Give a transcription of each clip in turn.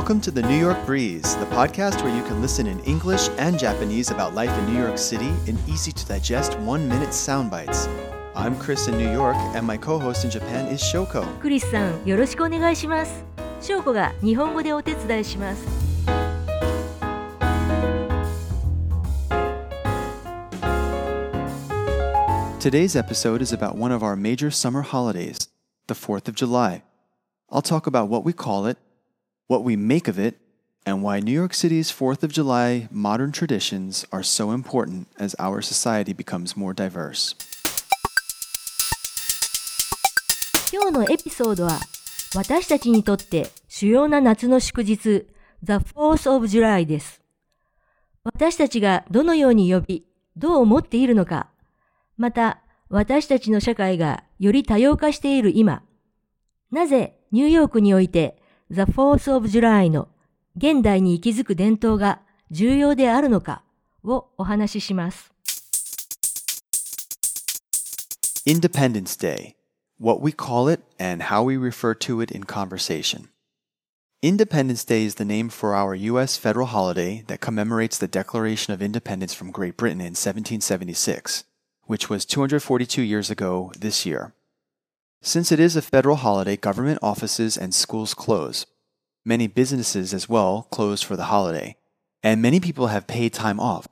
Welcome to the New York Breeze, the podcast where you can listen in English and Japanese about life in New York City in easy to digest one minute sound bites. I'm Chris in New York, and my co host in Japan is Shoko. クリスさん、よろしくお願いします。翔子が日本語でお手伝いします。 Today's episode is about one of our major summer holidays, the 4th of July. I'll talk about what we call it, what we make of it, and why New York City's 4th of July modern traditions are so important as our society becomes more diverse. 今日のエピソードは、私たちにとって主要な夏の祝日、The 4th of July です。私たちがどのように呼び、どう思っているのか、また私たちの社会がより多様化している今、なぜニューヨークにおいて The 4th of July の現代に息づく伝統が重要であるのかをお話しします。 Independence Day, what we call it and how we refer to it in conversation. Independence Day is the name for our U.S. federal holiday that commemorates the Declaration of Independence from Great Britain in 1776, which was 242 years ago this year. Since it is a federal holiday, government offices and schools close. Many businesses as well close for the holiday, and many people have paid time off.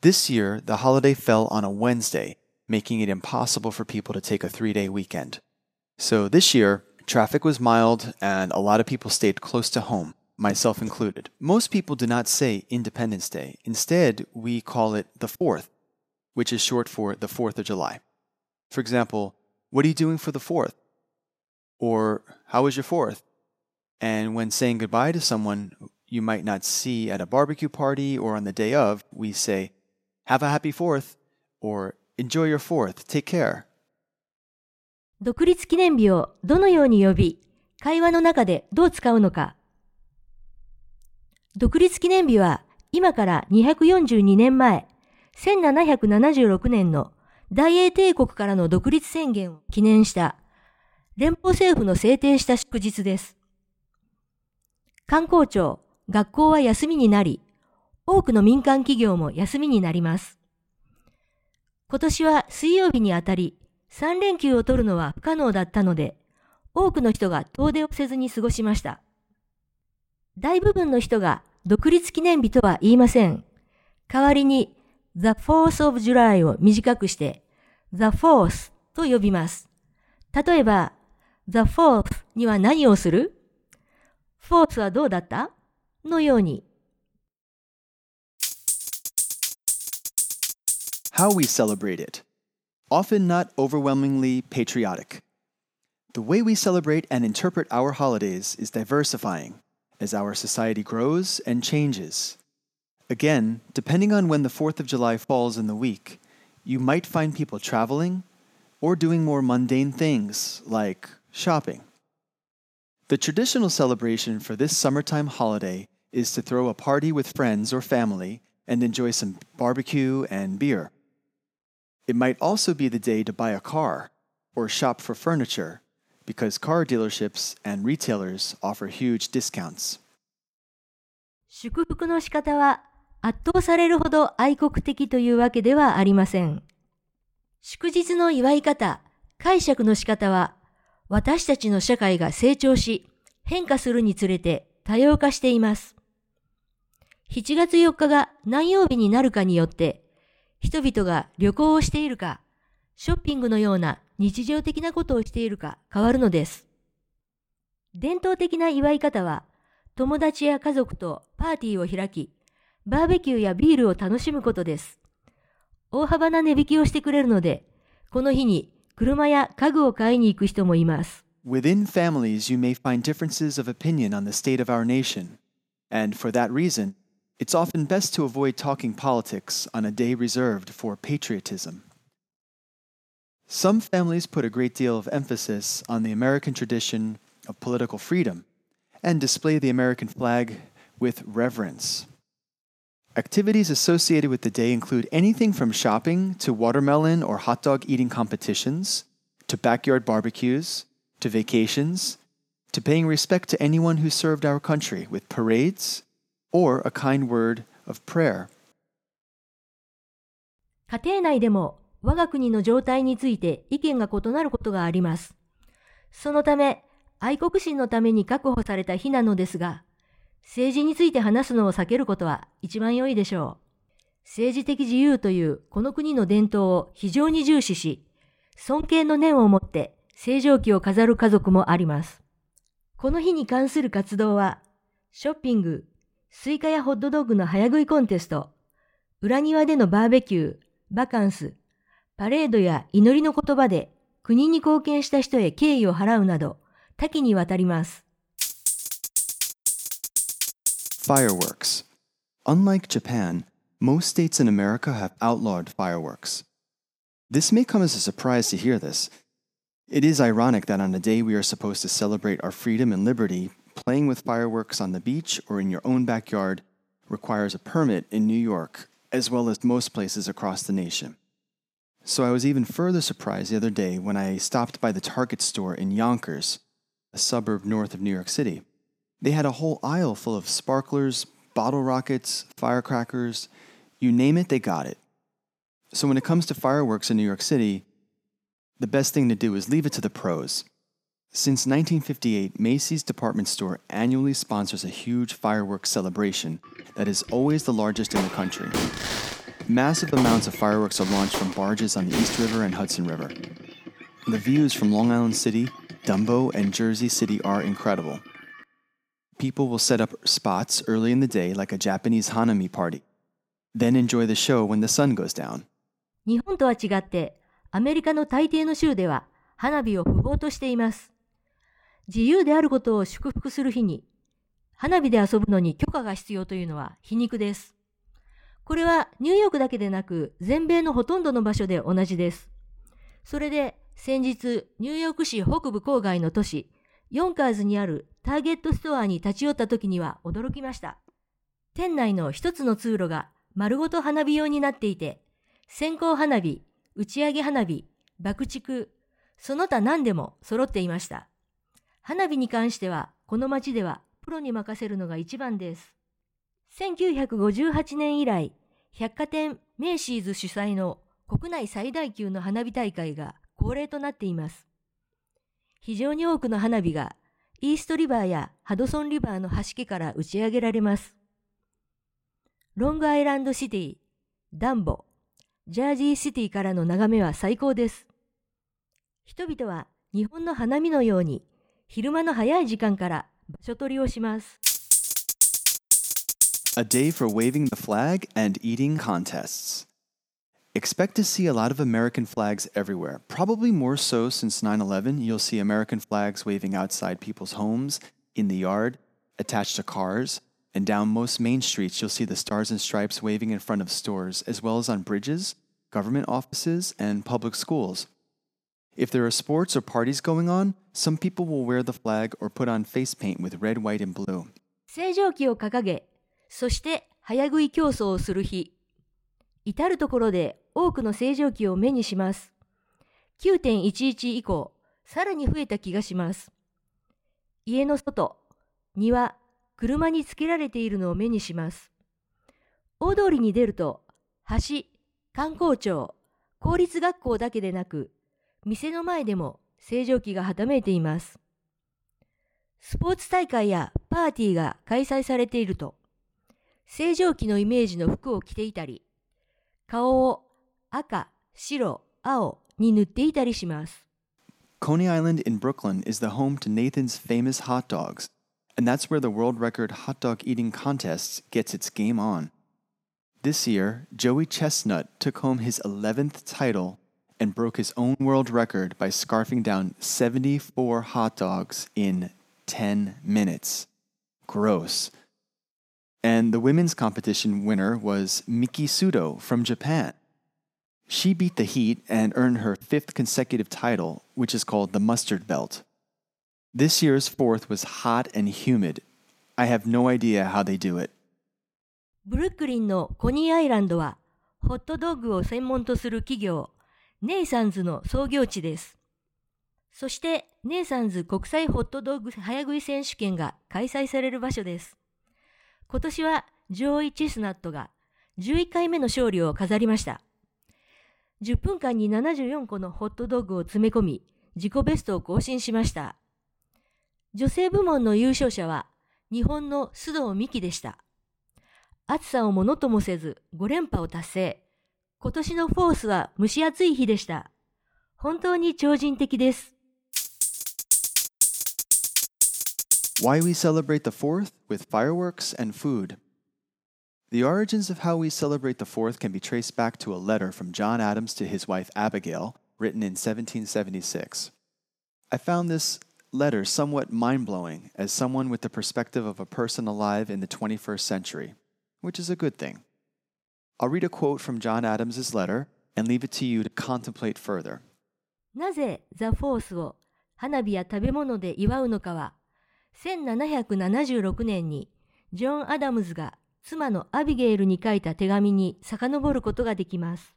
This year, the holiday fell on a Wednesday, making it impossible for people to take a three day weekend. So this year, traffic was mild and a lot of people stayed close to home, myself included. Most people do not say Independence Day. Instead, we call it the 4th, which is short for the 4th of July. For example, what are you doing for the 4th? Or how was your 4th? And when saying goodbye to someone you might not see at a barbecue party or on the day of, we say, Have a happy 4th or Enjoy your 4th. Take care. 独立記念日をどのように呼び、会話の中でどう使うのか。独立記念日は今から242年前、1776年の 大英帝国からの独立宣言を記念した連邦政府の制定した祝日です。観光庁、学校は休みになり、多くの民間企業も休みになります。今年は水曜日にあたり、3連休を取るのは不可能だったので、多くの人が遠出をせずに過ごしました。大部分の人が独立記念日とは言いません。代わりに The 4th of July を短くして The 4th と呼びます。例えば The 4th には何をする ?4th はどうだったのように How we celebrate it. Often not overwhelmingly patriotic. The way we celebrate and interpret our holidays is diversifying as our society grows and changes. Again, depending on when the 4th of July falls in the week, you might find people traveling or doing more mundane things like shopping. The traditional celebration for this summertime holiday is to throw a party with friends or family and enjoy some barbecue and beer. It might also be the day to buy a car or shop for furniture because car dealerships and retailers offer huge discounts. 祝福の仕方は 圧倒されるほど愛国的というわけではありません。祝日の祝い方、解釈の仕方は私たちの社会が成長し変化するにつれて多様化しています。7月4日が何曜日になるかによって人々が旅行をしているか、ショッピングのような日常的なことをしているか変わるのです。伝統的な祝い方は友達や家族とパーティーを開き、バーベキューやビールを楽しむことです。大幅な値引きをしてくれるので、この日に車や家具を買いに行く人もいます。Within families, you may find differences of opinion on the state of our nation. And for that reason, it's often best to avoid talking politics on a day reserved for patriotism. Some families put a great deal of emphasis on the American tradition of political freedom and display the American flag with reverence. Activities associated with the day include anything from shopping to watermelon or hot dog eating competitions, to backyard barbecues, to vacations, to paying respect to anyone who served our country with parades or a kind word of prayer. 家庭内でも我が国の状態について意見が異なることがあります。そのため、愛国心のために確保された日なのですが、 政治について話すのを避けることは一番良いでしょう。政治的自由というこの国の伝統を非常に重視し、尊敬の念を持って正常期を飾る家族もあります。この日に関する活動は、ショッピング、スイカやホットドッグの早食いコンテスト、裏庭でのバーベキュー、バカンス、パレードや祈りの言葉で国に貢献した人へ敬意を払うなど多岐にわたります。Fireworks. Unlike Japan, most states in America have outlawed fireworks. This may come as a surprise to hear this. It is ironic that on a day we are supposed to celebrate our freedom and liberty, playing with fireworks on the beach or in your own backyard requires a permit in New York, as well as most places across the nation. So I was even further surprised the other day when I stopped by the Target store in Yonkers, a suburb north of New York City. They had a whole aisle full of sparklers, bottle rockets, firecrackers, you name it, they got it. So when it comes to fireworks in New York City, the best thing to do is leave it to the pros. Since 1958, Macy's department store annually sponsors a huge fireworks celebration that is always the largest in the country. Massive amounts of fireworks are launched from barges on the East River and Hudson River. The views from Long Island City, Dumbo, and Jersey City are incredible. People will set up spots early in the day like a Japanese Hanami party, then enjoy the show when the sun goes down. 日本とは違って、アメリカの大抵の州では花火を不法としています。自由であることを祝福する日に、花火で遊ぶのに許可が必要というのは皮肉です。これはニューヨークだけでなく、全米のほとんどの場所で同じです。それで、先日、ニューヨーク市北部郊外の都市、ヨンカーズにあるターゲットストアに立ち寄った時には驚きました。店内の一つの通路が丸ごと花火用になっていて、線香花火、打ち上げ花火、爆竹、その他何でも揃っていました。花火に関しては、この町ではプロに任せるのが一番です。1958年以来、百貨店メイシーズ主催の国内最大級の花火大会が恒例となっています。非常に多くの花火がイーストリバーやハドソンリバーの端家から打ち上げられます。ロングアイランドシティ、ダンボ、ジャージーシティからの眺めは最高です。人々は日本の花見のように昼間の早い時間から場所取りをします。A day for waving the flag and eating contests. Expect to see a lot of American flags everywhere. Probably more so since 9 11. You'll see American flags waving outside people's homes, in the yard, attached to cars, and down most main streets, you'll see the stars and stripes waving in front of stores, as well as on bridges, government offices, and public schools. If there are sports or parties going on, some people will wear the flag or put on face paint with red, white, and blue. 正常期を掲げ、そして早食い競争をする日。 至るところで多くの正常期を目にします。9.11以降、さらに増えた気がします。家の外、庭、車につけられているのを目にします。大通りに出ると、橋、観光庁、公立学校だけでなく、店の前でも正常期がはためいています。スポーツ大会やパーティーが開催されていると、正常期のイメージの服を着ていたり、顔を赤、白、青に塗っていたりします。 Coney Island in Brooklyn is the home to Nathan's famous hot dogs, and that's where the world record hot dog eating contest gets its game on. This year, Joey Chestnut took home his 11th title and broke his own world record by scarfing down 74 hot dogs in 10 minutes. Gross. And the women's competition winner was Miki Sudo from Japan. She beat the heat and earned her fifth consecutive title, which is called the Mustard Belt. This year's fourth was hot and humid. I have no idea how they do it. ブルックリンのコニーアイランドは、ホットドッグを専門とする企業、ネイサンズの創業地です。そして、 ネイサンズ国際ホットドッグ早食い選手権が開催される場所です。 今年はジョーイ・チェスナットが11回目の勝利を飾りました。10分間に74個のホットドッグを詰め込み、自己ベストを更新しました。女性部門の優勝者は日本の須藤美希でした。暑さをものともせず5連覇を達成。今年のフォースは蒸し暑い日でした。本当に超人的です。Why we celebrate the 4th with fireworks and food. The origins of how we celebrate the 4th can be traced back to a letter from John Adams to his wife Abigail, written in 1776. I found this letter somewhat mind blowing as someone with the perspective of a person alive in the 21st century, which is a good thing. I'll read a quote from John Adams's letter and leave it to you to contemplate further. なぜ The Fourth を花火や食べ物で祝うのかは1776年にジョン・アダムズが妻のアビゲイルに書いた手紙に遡ることができます。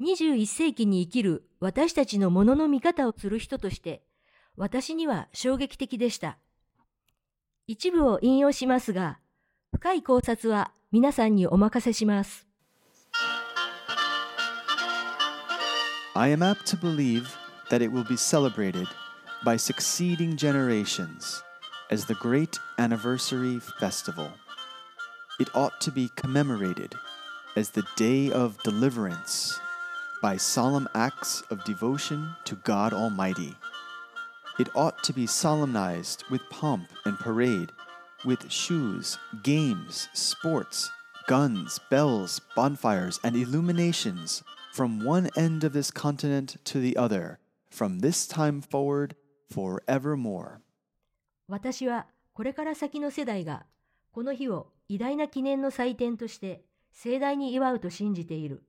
21世紀に生きる私たちのものの見方をする人として、私には衝撃的でした。一部を引用しますが、深い考察は皆さんにお任せします。I am apt to believe that it will be celebrated by succeeding generations as the great anniversary festival. it ought to be commemorated as the day of deliverance by solemn acts of devotion to God Almighty. It ought to be solemnized with pomp and parade, with shoes, games, sports, guns, bells, bonfires, and illuminations from one end of this continent to the other, from this time forward forevermore. 私はこれから先の世代がこの日を偉大な記念の祭典として盛大に祝うと信じている。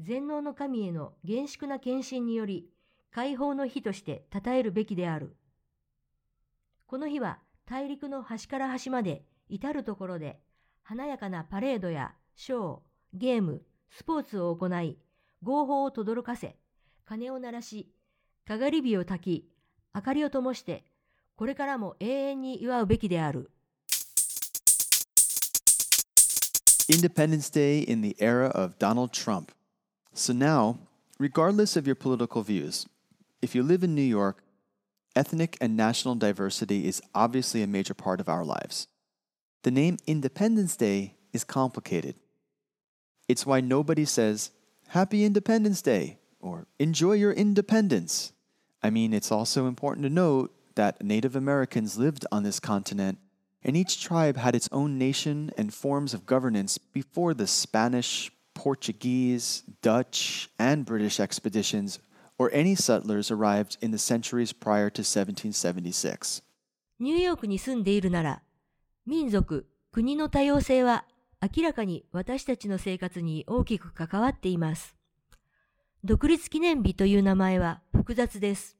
全能の神への厳粛な献身により、解放の日として称えるべきである。この日は大陸の端から端まで至るところで華やかなパレードやショー、ゲーム、スポーツを行い、合法を轟かせ、鐘を鳴らし、かがり火を焚き、明かりを灯して、これからも永遠に祝うべきである。Independence Day in the era of Donald Trump. So now, regardless of your political views, if you live in New York, ethnic and national diversity is obviously a major part of our lives. The name Independence Day is complicated. It's why nobody says, Happy Independence Day or Enjoy your independence. I mean, it's also important to note that Native Americans lived on this continent and each tribe had its own nation and forms of governance before the Spanish, Portuguese, Dutch, and British expeditions or any settlers arrived in the centuries prior to 1776. ニューヨークに住んでいるなら、民族、国の多様性は明らかに私たちの生活に大きく関わっています。 独立記念日という名前は複雑です。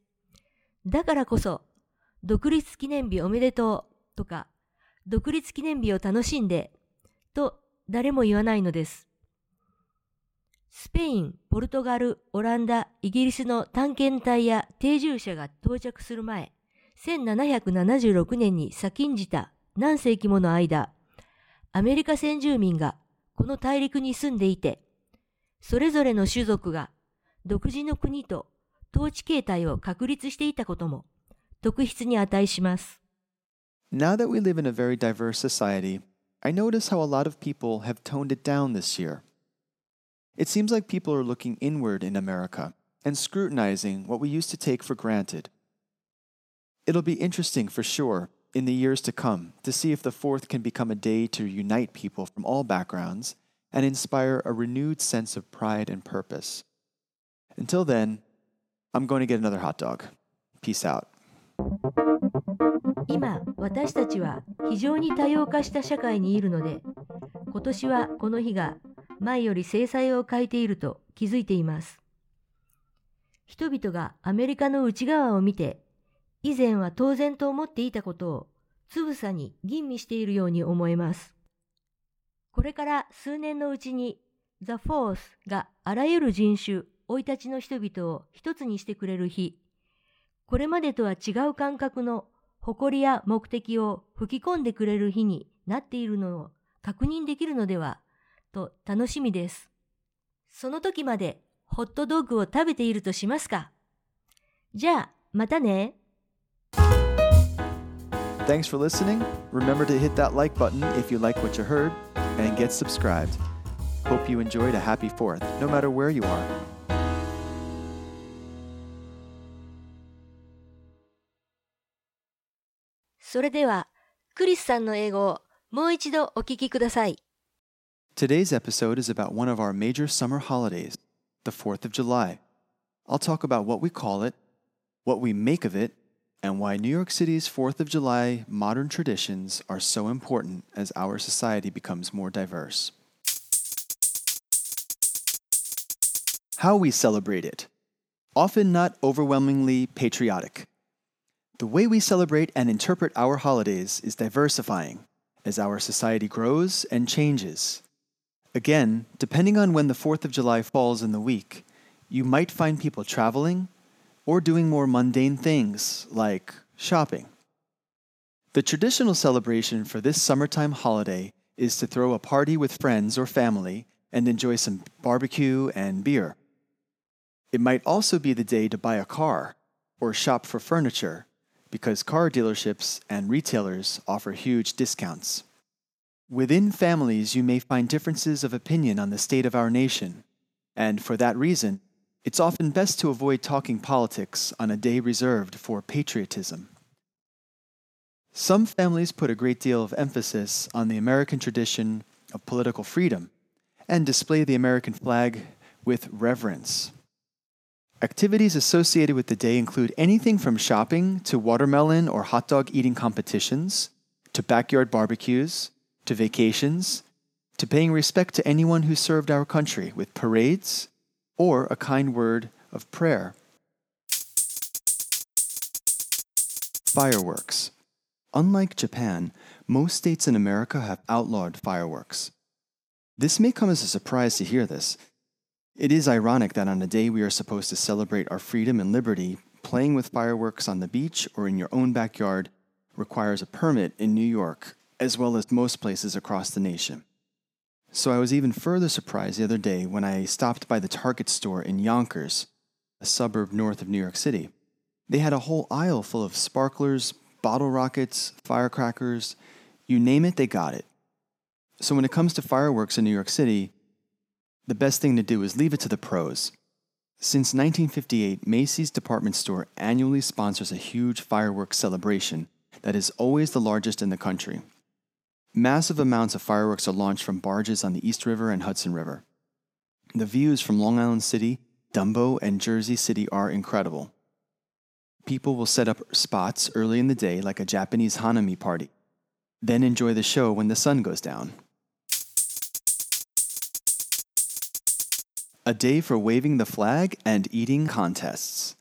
だからこそ、独立記念日おめでとうとか、独立記念日を楽しんで、と誰も言わないのです。スペイン、ポルトガル、オランダ、イギリスの探検隊や定住者が到着する前、1776年に先んじた何世紀もの間、アメリカ先住民がこの大陸に住んでいて、それぞれの種族が独自の国と統治形態を確立していたことも特筆に値します。Now that we live in a very diverse society, I notice how a lot of people have toned it down this year. It seems like people are looking inward in America and scrutinizing what we used to take for granted. It'll be interesting for sure in the years to come to see if the 4th can become a day to unite people from all backgrounds and inspire a renewed sense of pride and purpose. Until then, I'm going to get another hot dog. Peace out. 今私たちは非常に多様化した社会にいるので今年はこの日が前より制裁を変えていると気づいています人々がアメリカの内側を見て以前は当然と思っていたことをつぶさに吟味しているように思えますこれから数年のうちに The Force があらゆる人種生い立ちの人々を一つにしてくれる日これまでとは違う感覚の誇りや目的を吹き込んでくれる日になっているのを確認できるのではと楽しみです。その時までホットドッグを食べているとしますかじゃあ、またね。Thanks for listening. Remember to hit that like button if you like what you heard and get subscribed. Hope you enjoyed a happy 4th, no matter where you are. それでは、クリスさんの英語をもう一度お聞きください。Today's episode is about one of our major summer holidays, the 4th of July. I'll talk about what we call it, what we make of it, and why New York City's 4th of July modern traditions are so important as our society becomes more diverse. How we celebrate it. Often not overwhelmingly patriotic. The way we celebrate and interpret our holidays is diversifying as our society grows and changes. Again, depending on when the 4th of July falls in the week, you might find people traveling or doing more mundane things like shopping. The traditional celebration for this summertime holiday is to throw a party with friends or family and enjoy some barbecue and beer. It might also be the day to buy a car or shop for furniture because car dealerships and retailers offer huge discounts. Within families, you may find differences of opinion on the state of our nation, and for that reason, it's often best to avoid talking politics on a day reserved for patriotism. Some families put a great deal of emphasis on the American tradition of political freedom and display the American flag with reverence. Activities associated with the day include anything from shopping to watermelon or hot dog eating competitions, to backyard barbecues, to vacations, to paying respect to anyone who served our country with parades or a kind word of prayer. Fireworks. Unlike Japan, most states in America have outlawed fireworks. This may come as a surprise to hear this. It is ironic that on a day we are supposed to celebrate our freedom and liberty, playing with fireworks on the beach or in your own backyard requires a permit in New York as well as most places across the nation. So I was even further surprised the other day when I stopped by the Target store in Yonkers, a suburb north of New York City. They had a whole aisle full of sparklers, bottle rockets, firecrackers, you name it, they got it. So when it comes to fireworks in New York City, the best thing to do is leave it to the pros. Since 1958, Macy's department store annually sponsors a huge fireworks celebration that is always the largest in the country. Massive amounts of fireworks are launched from barges on the East River and Hudson River. The views from Long Island City, Dumbo, and Jersey City are incredible. People will set up spots early in the day like a Japanese Hanami party, then enjoy the show when the sun goes down. A day for waving the flag and eating contests.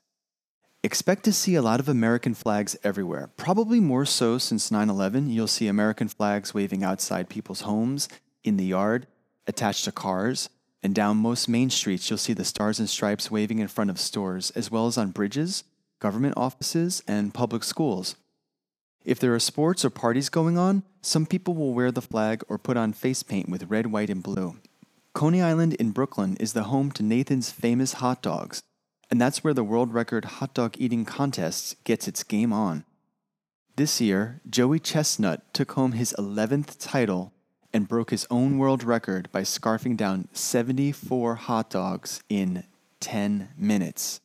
Expect to see a lot of American flags everywhere, probably more so since 9 11. You'll see American flags waving outside people's homes, in the yard, attached to cars, and down most main streets, you'll see the stars and stripes waving in front of stores, as well as on bridges, government offices, and public schools. If there are sports or parties going on, some people will wear the flag or put on face paint with red, white, and blue. Coney Island in Brooklyn is the home to Nathan's famous hot dogs and that's where the world record hot dog eating contest gets its game on. This year, Joey Chestnut took home his 11th title and broke his own world record by scarfing down 74 hot dogs in 10 minutes.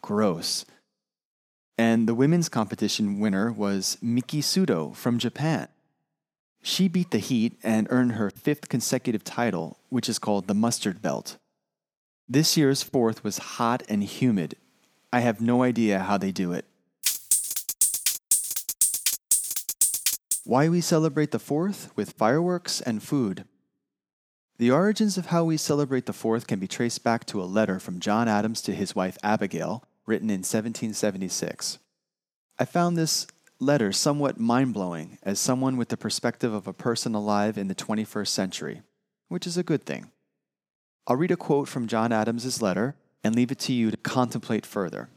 Gross. And the women's competition winner was Miki Sudo from Japan. She beat the heat and earned her fifth consecutive title, which is called the mustard belt. This year's 4th was hot and humid. I have no idea how they do it. Why we celebrate the 4th with fireworks and food. The origins of how we celebrate the 4th can be traced back to a letter from John Adams to his wife Abigail, written in 1776. I found this letter somewhat mind blowing as someone with the perspective of a person alive in the 21st century, which is a good thing. I'll read a quote from John Adams' letter and leave it to you to contemplate further.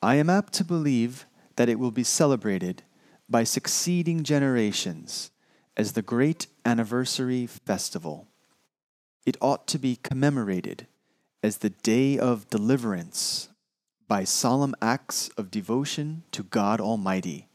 I am apt to believe that it will be celebrated by succeeding generations as the great anniversary festival. It ought to be commemorated as the day of deliverance by solemn acts of devotion to God Almighty.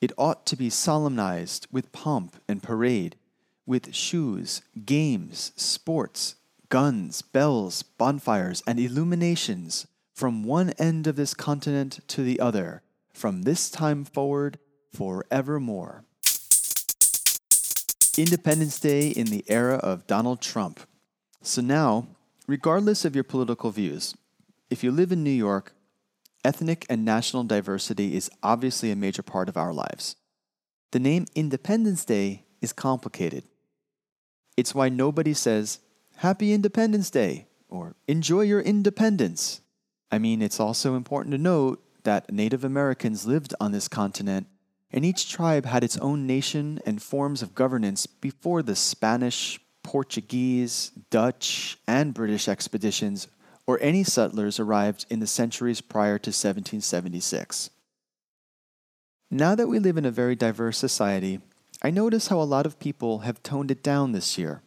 It ought to be solemnized with pomp and parade, with shoes, games, sports, guns, bells, bonfires, and illuminations from one end of this continent to the other, from this time forward forevermore. Independence Day in the era of Donald Trump. So now, regardless of your political views, if you live in New York, ethnic and national diversity is obviously a major part of our lives. The name Independence Day is complicated. It's why nobody says, Happy Independence Day or Enjoy your independence. I mean, it's also important to note that Native Americans lived on this continent and each tribe had its own nation and forms of governance before the Spanish, Portuguese, Dutch, and British expeditions or any settlers arrived in the centuries prior to 1776. Now that we live in a very diverse society, I notice how a lot of people have toned it down this year.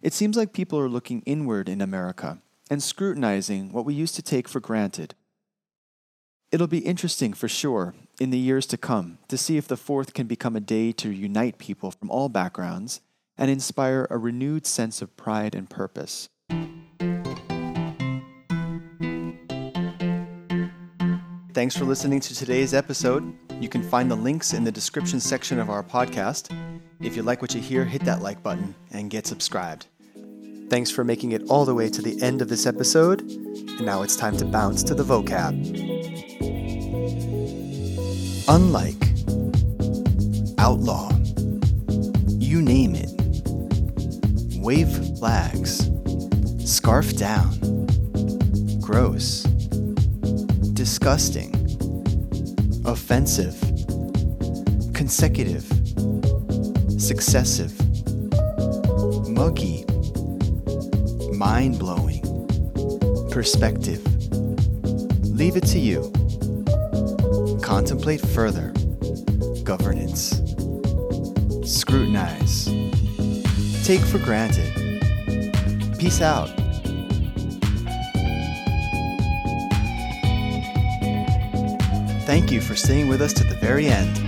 It seems like people are looking inward in America and scrutinizing what we used to take for granted. It'll be interesting for sure in the years to come to see if the 4th can become a day to unite people from all backgrounds and inspire a renewed sense of pride and purpose. Thanks for listening to today's episode. You can find the links in the description section of our podcast. If you like what you hear, hit that like button and get subscribed. Thanks for making it all the way to the end of this episode. And now it's time to bounce to the vocab. Unlike, outlaw, you name it. Wave flags, scarf down, gross, disgusting, offensive, consecutive, successive, muggy mind blowing. Perspective. Leave it to you. Contemplate further. Governance. Scrutinize. Take for granted. Peace out. Thank you for staying with us to the very end.